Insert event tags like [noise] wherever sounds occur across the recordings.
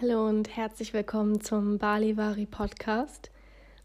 Hallo und herzlich willkommen zum Balivari Podcast.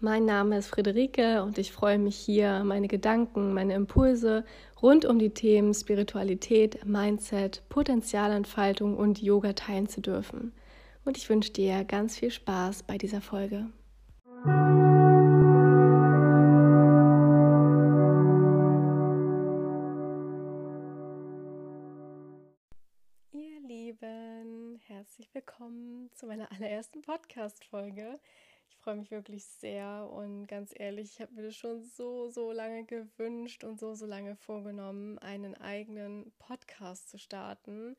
Mein Name ist Friederike und ich freue mich hier, meine Gedanken, meine Impulse rund um die Themen Spiritualität, Mindset, Potenzialentfaltung und Yoga teilen zu dürfen. Und ich wünsche dir ganz viel Spaß bei dieser Folge. Meiner allerersten Podcast-Folge. Ich freue mich wirklich sehr und ganz ehrlich, ich habe mir das schon so, so lange gewünscht und so, so lange vorgenommen, einen eigenen Podcast zu starten,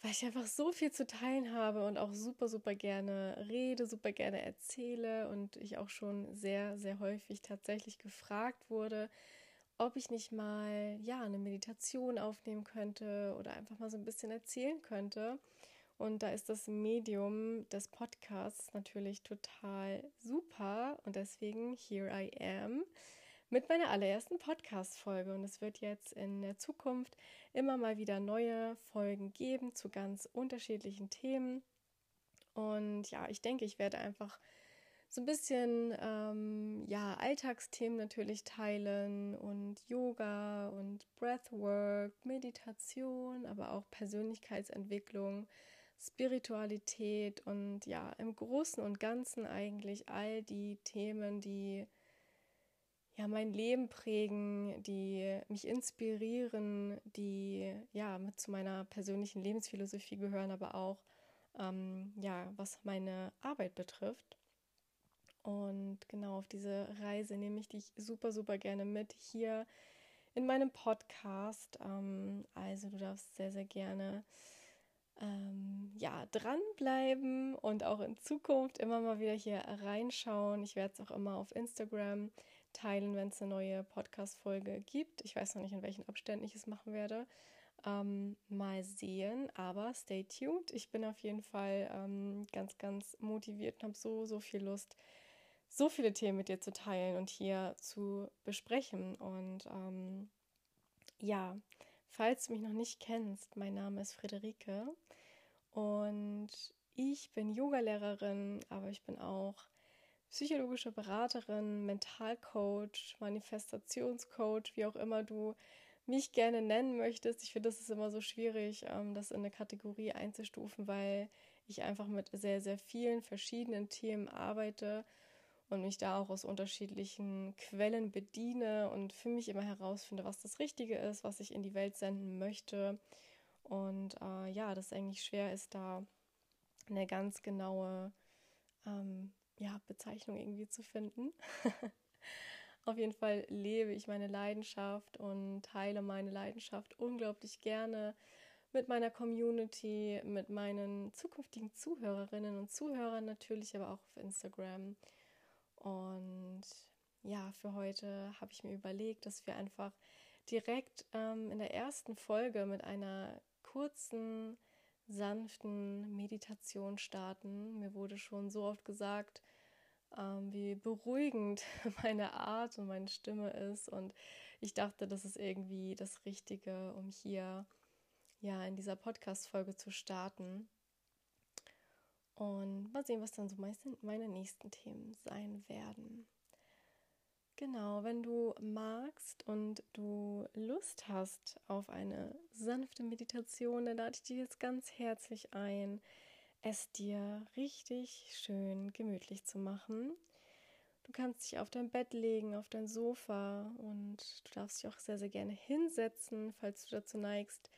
weil ich einfach so viel zu teilen habe und auch super, super gerne rede, super gerne erzähle und ich auch schon sehr, sehr häufig tatsächlich gefragt wurde, ob ich nicht mal ja eine Meditation aufnehmen könnte oder einfach mal so ein bisschen erzählen könnte. Und da ist das Medium des Podcasts natürlich total super. Und deswegen, here I am mit meiner allerersten Podcast-Folge. Und es wird jetzt in der Zukunft immer mal wieder neue Folgen geben zu ganz unterschiedlichen Themen. Und ja, ich denke, ich werde einfach so ein bisschen ähm, ja, Alltagsthemen natürlich teilen und Yoga und Breathwork, Meditation, aber auch Persönlichkeitsentwicklung Spiritualität und ja, im Großen und Ganzen eigentlich all die Themen, die ja mein Leben prägen, die mich inspirieren, die ja mit zu meiner persönlichen Lebensphilosophie gehören, aber auch ähm, ja, was meine Arbeit betrifft. Und genau auf diese Reise nehme ich dich super, super gerne mit hier in meinem Podcast. Ähm, also du darfst sehr, sehr gerne ähm, ja, dranbleiben und auch in Zukunft immer mal wieder hier reinschauen. Ich werde es auch immer auf Instagram teilen, wenn es eine neue Podcast-Folge gibt. Ich weiß noch nicht, in welchen Abständen ich es machen werde. Ähm, mal sehen, aber stay tuned. Ich bin auf jeden Fall ähm, ganz, ganz motiviert und habe so, so viel Lust, so viele Themen mit dir zu teilen und hier zu besprechen. Und ähm, ja, falls du mich noch nicht kennst, mein Name ist Friederike und ich bin Yogalehrerin, aber ich bin auch psychologische Beraterin, Mentalcoach, Manifestationscoach, wie auch immer du mich gerne nennen möchtest. Ich finde, das ist immer so schwierig, ähm, das in eine Kategorie einzustufen, weil ich einfach mit sehr, sehr vielen verschiedenen Themen arbeite und mich da auch aus unterschiedlichen Quellen bediene und für mich immer herausfinde, was das Richtige ist, was ich in die Welt senden möchte und äh, ja, das eigentlich schwer ist, da eine ganz genaue ähm, ja, Bezeichnung irgendwie zu finden. [laughs] Auf jeden Fall lebe ich meine Leidenschaft und teile meine Leidenschaft unglaublich gerne mit meiner Community, mit meinen zukünftigen Zuhörerinnen und Zuhörern natürlich, aber auch auf Instagram. Und ja, für heute habe ich mir überlegt, dass wir einfach direkt ähm, in der ersten Folge mit einer kurzen, sanften Meditation starten. Mir wurde schon so oft gesagt, ähm, wie beruhigend [laughs] meine Art und meine Stimme ist. Und ich dachte, das ist irgendwie das Richtige, um hier ja in dieser Podcast-Folge zu starten. Und mal sehen, was dann so meine nächsten Themen sein werden. Genau, wenn du magst und du Lust hast auf eine sanfte Meditation, dann lade ich dich jetzt ganz herzlich ein, es dir richtig schön gemütlich zu machen. Du kannst dich auf dein Bett legen, auf dein Sofa und du darfst dich auch sehr, sehr gerne hinsetzen, falls du dazu neigst,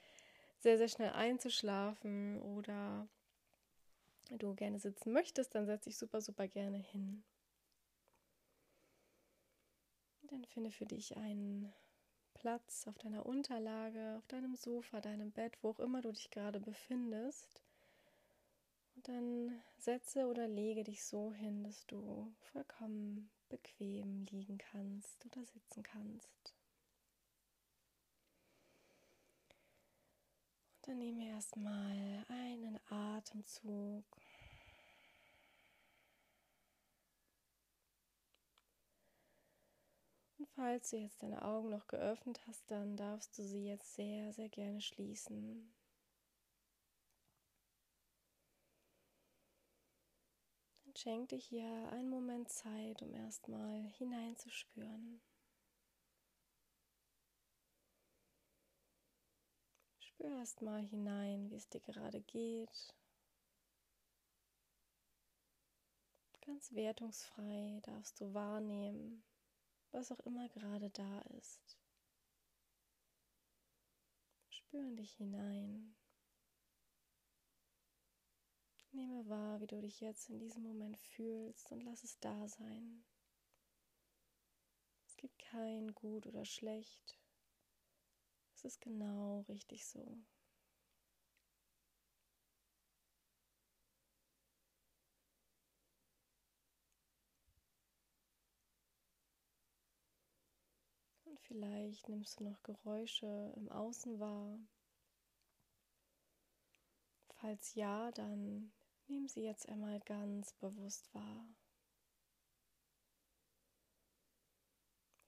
sehr, sehr schnell einzuschlafen oder du gerne sitzen möchtest, dann setz dich super, super gerne hin. Dann finde für dich einen Platz auf deiner Unterlage, auf deinem Sofa, deinem Bett, wo auch immer du dich gerade befindest. Und dann setze oder lege dich so hin, dass du vollkommen bequem liegen kannst oder sitzen kannst. Und dann nehme erstmal Atemzug Falls du jetzt deine Augen noch geöffnet hast, dann darfst du sie jetzt sehr, sehr gerne schließen. Und schenk dir hier einen Moment Zeit, um erstmal hineinzuspüren. Spür erstmal hinein, wie es dir gerade geht. Ganz wertungsfrei darfst du wahrnehmen, was auch immer gerade da ist. Spür in dich hinein. Nehme wahr, wie du dich jetzt in diesem Moment fühlst und lass es da sein. Es gibt kein gut oder schlecht. Es ist genau richtig so. Und vielleicht nimmst du noch Geräusche im Außen wahr. Falls ja, dann nimm sie jetzt einmal ganz bewusst wahr.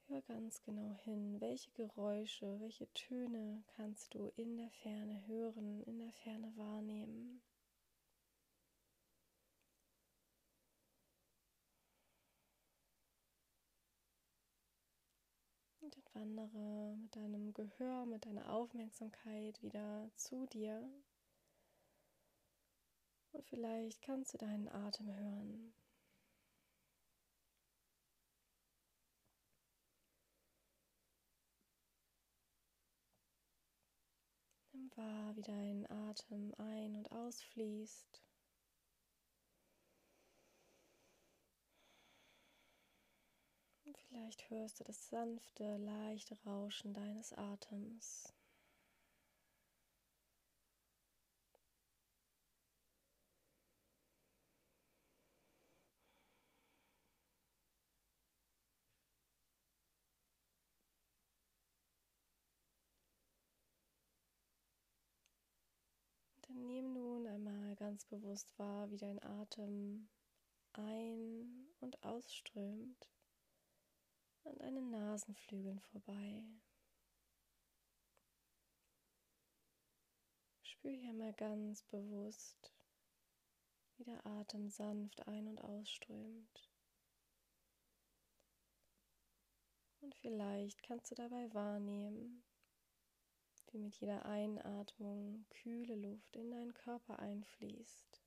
Hör ganz genau hin, welche Geräusche, welche Töne kannst du in der Ferne hören, in der Ferne wahrnehmen. Und dann wandere mit deinem Gehör, mit deiner Aufmerksamkeit wieder zu dir. Und vielleicht kannst du deinen Atem hören. Nimm wahr, wie dein Atem ein- und ausfließt. Vielleicht hörst du das sanfte, leichte Rauschen deines Atems. Dann nimm nun einmal ganz bewusst wahr, wie dein Atem ein- und ausströmt an deinen Nasenflügeln vorbei. Spür hier mal ganz bewusst, wie der Atem sanft ein- und ausströmt. Und vielleicht kannst du dabei wahrnehmen, wie mit jeder Einatmung kühle Luft in deinen Körper einfließt.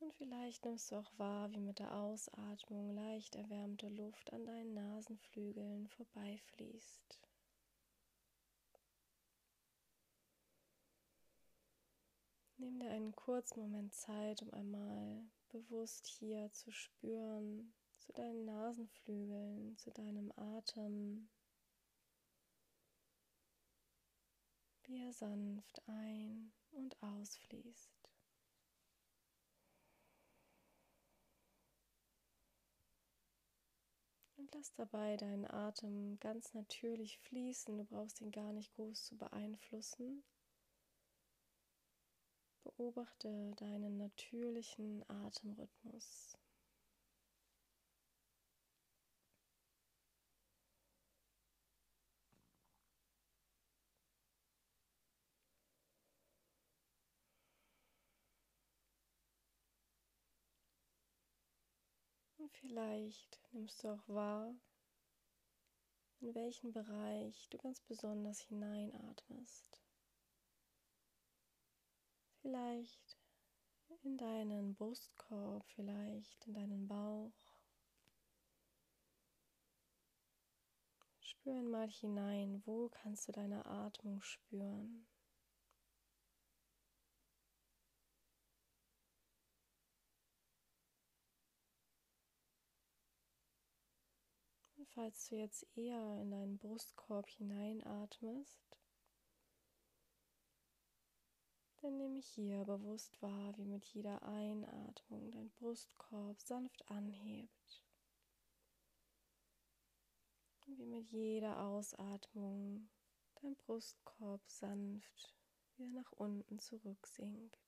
Und vielleicht nimmst du auch wahr, wie mit der Ausatmung leicht erwärmte Luft an deinen Nasenflügeln vorbeifließt. Nimm dir einen kurzen Moment Zeit, um einmal bewusst hier zu spüren, zu deinen Nasenflügeln, zu deinem Atem, wie er sanft ein- und ausfließt. Und lass dabei deinen Atem ganz natürlich fließen. Du brauchst ihn gar nicht groß zu beeinflussen. Beobachte deinen natürlichen Atemrhythmus. Vielleicht nimmst du auch wahr, in welchen Bereich du ganz besonders hineinatmest. Vielleicht in deinen Brustkorb, vielleicht in deinen Bauch. Spür einmal hinein, wo kannst du deine Atmung spüren. Falls du jetzt eher in deinen Brustkorb hineinatmest, dann nehme ich hier bewusst wahr, wie mit jeder Einatmung dein Brustkorb sanft anhebt. Wie mit jeder Ausatmung dein Brustkorb sanft wieder nach unten zurücksinkt.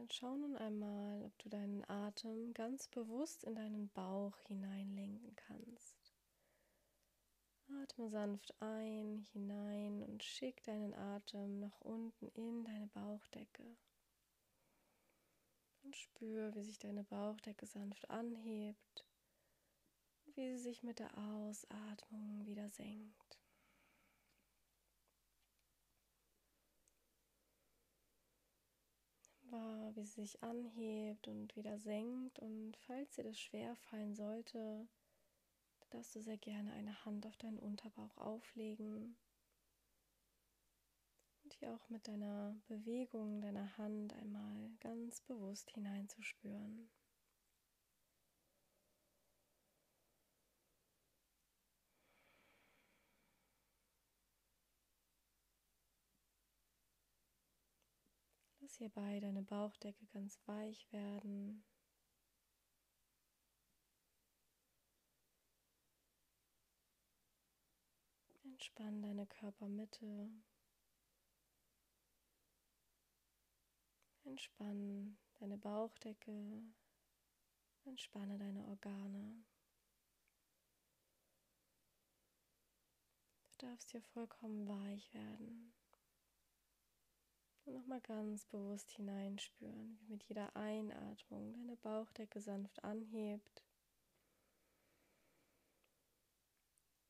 Dann schau nun einmal, ob du deinen Atem ganz bewusst in deinen Bauch hineinlenken kannst. Atme sanft ein, hinein und schick deinen Atem nach unten in deine Bauchdecke. Und spür, wie sich deine Bauchdecke sanft anhebt wie sie sich mit der Ausatmung wieder senkt. Wahr, wie sie sich anhebt und wieder senkt. Und falls dir das schwer fallen sollte, darfst du sehr gerne eine Hand auf deinen Unterbauch auflegen und hier auch mit deiner Bewegung deiner Hand einmal ganz bewusst hineinzuspüren. Lass hierbei deine Bauchdecke ganz weich werden. Entspann deine Körpermitte. Entspann deine Bauchdecke. Entspanne deine Organe. Du darfst hier vollkommen weich werden. Und nochmal ganz bewusst hineinspüren, wie mit jeder Einatmung deine Bauchdecke sanft anhebt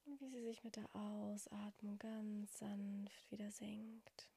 und wie sie sich mit der Ausatmung ganz sanft wieder senkt.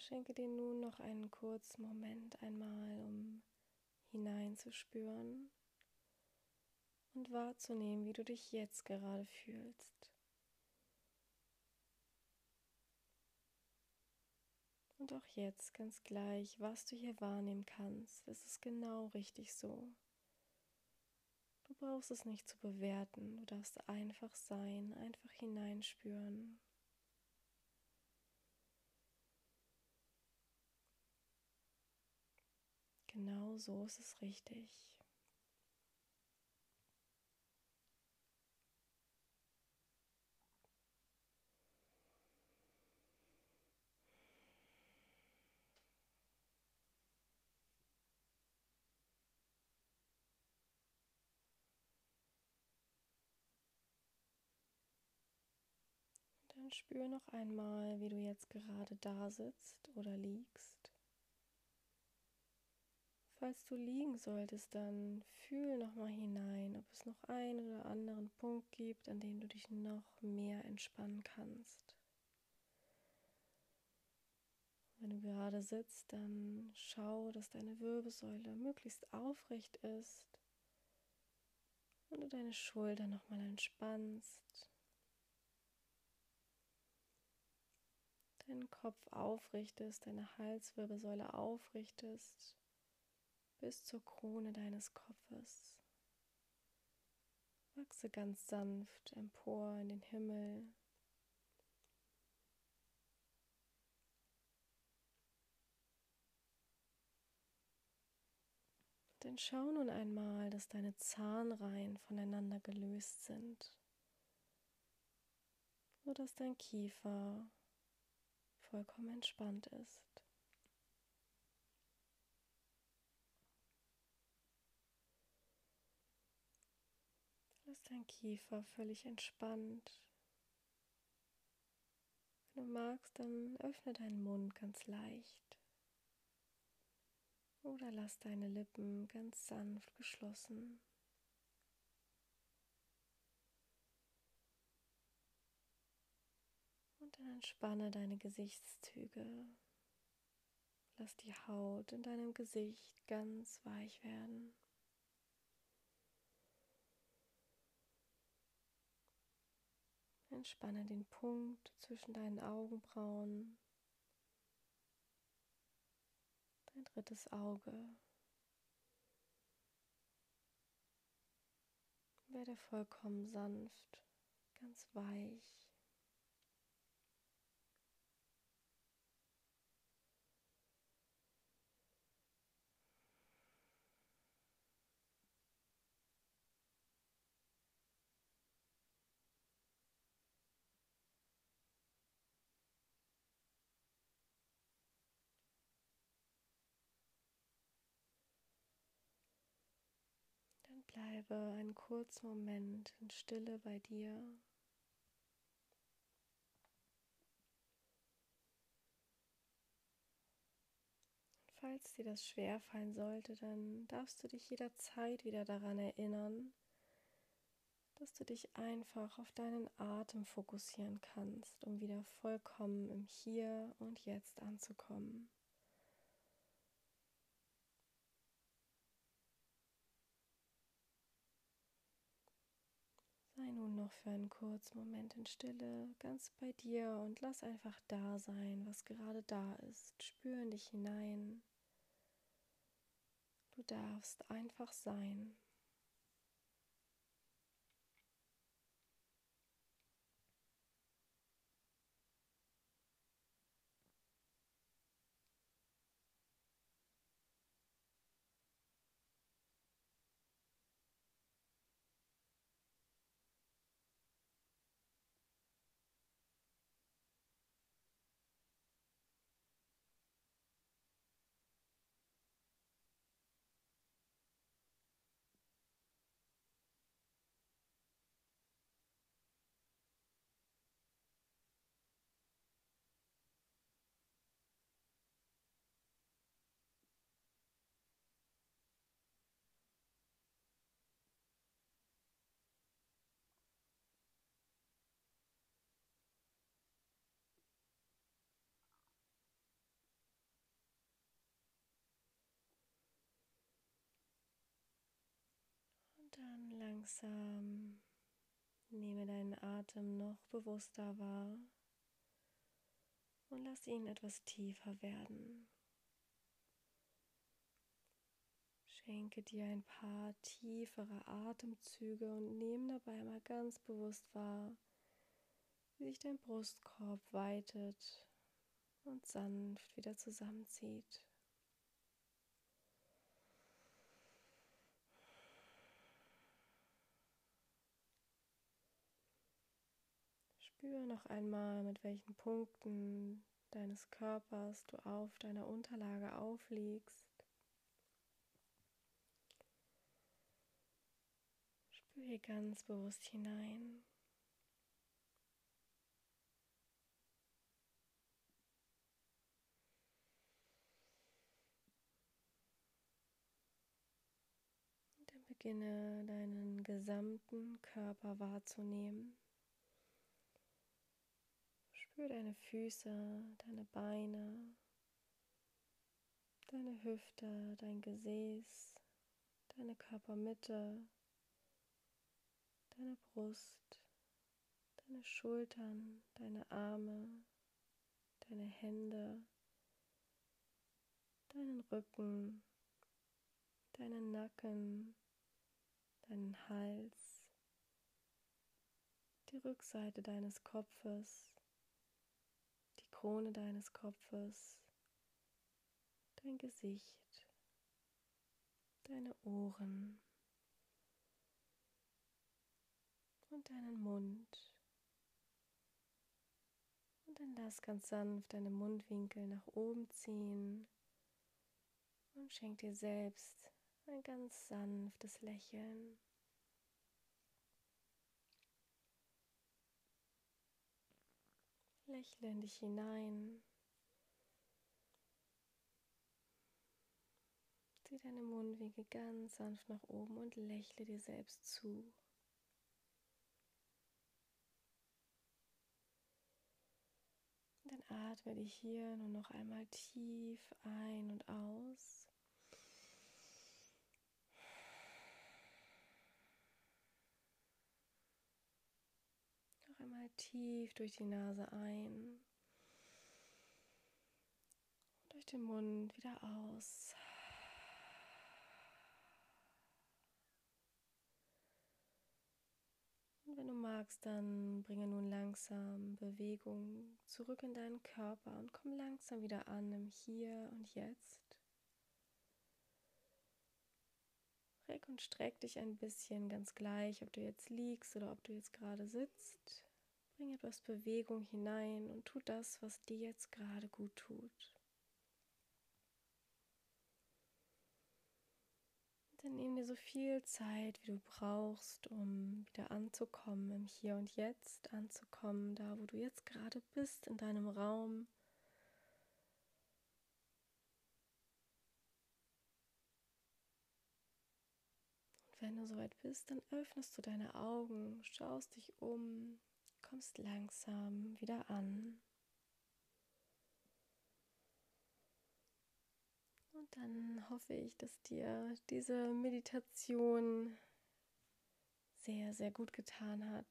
Schenke dir nun noch einen kurzen Moment einmal, um hineinzuspüren und wahrzunehmen, wie du dich jetzt gerade fühlst. Und auch jetzt ganz gleich, was du hier wahrnehmen kannst, ist es genau richtig so. Du brauchst es nicht zu bewerten, du darfst einfach sein, einfach hineinspüren. Genau so ist es richtig. Dann spür noch einmal, wie du jetzt gerade da sitzt oder liegst. Falls du liegen solltest, dann fühl noch mal hinein, ob es noch einen oder anderen Punkt gibt, an dem du dich noch mehr entspannen kannst. Wenn du gerade sitzt, dann schau, dass deine Wirbelsäule möglichst aufrecht ist und du deine Schultern noch mal entspannst. Deinen Kopf aufrichtest, deine Halswirbelsäule aufrichtest bis zur Krone deines Kopfes. Wachse ganz sanft empor in den Himmel. Denn schau nun einmal, dass deine Zahnreihen voneinander gelöst sind, sodass dein Kiefer vollkommen entspannt ist. Lass dein Kiefer völlig entspannt. Wenn du magst, dann öffne deinen Mund ganz leicht. Oder lass deine Lippen ganz sanft geschlossen. Und dann entspanne deine Gesichtszüge. Lass die Haut in deinem Gesicht ganz weich werden. Entspanne den Punkt zwischen deinen Augenbrauen, dein drittes Auge. werde vollkommen sanft, ganz weich. Bleibe einen kurzen Moment in Stille bei dir. Falls dir das schwerfallen sollte, dann darfst du dich jederzeit wieder daran erinnern, dass du dich einfach auf deinen Atem fokussieren kannst, um wieder vollkommen im Hier und Jetzt anzukommen. Sei nun noch für einen kurzen Moment in Stille ganz bei dir und lass einfach da sein, was gerade da ist. Spür in dich hinein. Du darfst einfach sein. dann langsam nehme deinen Atem noch bewusster wahr und lass ihn etwas tiefer werden. Schenke dir ein paar tiefere Atemzüge und nehme dabei mal ganz bewusst wahr, wie sich dein Brustkorb weitet und sanft wieder zusammenzieht. Spür noch einmal, mit welchen Punkten deines Körpers du auf deiner Unterlage aufliegst. Spür hier ganz bewusst hinein. Dann beginne deinen gesamten Körper wahrzunehmen. Spür deine Füße, deine Beine, deine Hüfte, dein Gesäß, deine Körpermitte, deine Brust, deine Schultern, deine Arme, deine Hände, deinen Rücken, deinen Nacken, deinen Hals, die Rückseite deines Kopfes, Krone deines Kopfes, dein Gesicht, deine Ohren und deinen Mund. Und dann lass ganz sanft deine Mundwinkel nach oben ziehen und schenk dir selbst ein ganz sanftes Lächeln. Lächle in dich hinein. Zieh deine Mundwinkel ganz sanft nach oben und lächle dir selbst zu. Dann atme dich hier nur noch einmal tief ein und aus. Tief durch die Nase ein und durch den Mund wieder aus. wenn du magst, dann bringe nun langsam Bewegung zurück in deinen Körper und komm langsam wieder an im Hier und Jetzt. Reck und streck dich ein bisschen, ganz gleich, ob du jetzt liegst oder ob du jetzt gerade sitzt. Bring etwas Bewegung hinein und tu das, was dir jetzt gerade gut tut. Dann nimm dir so viel Zeit, wie du brauchst, um wieder anzukommen, im Hier und Jetzt anzukommen, da wo du jetzt gerade bist, in deinem Raum. Und wenn du soweit bist, dann öffnest du deine Augen, schaust dich um, kommst langsam wieder an. Und dann hoffe ich, dass dir diese Meditation sehr, sehr gut getan hat.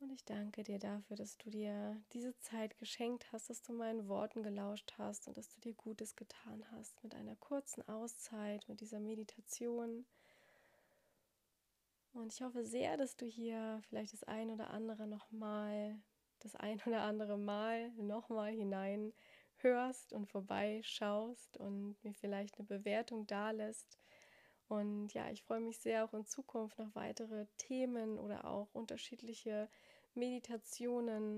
Und ich danke dir dafür, dass du dir diese Zeit geschenkt hast, dass du meinen Worten gelauscht hast und dass du dir Gutes getan hast mit einer kurzen Auszeit, mit dieser Meditation. Und ich hoffe sehr, dass du hier vielleicht das ein oder andere nochmal das ein oder andere Mal nochmal hinein hörst und vorbeischaust und mir vielleicht eine Bewertung da lässt. Und ja, ich freue mich sehr auch in Zukunft noch weitere Themen oder auch unterschiedliche Meditationen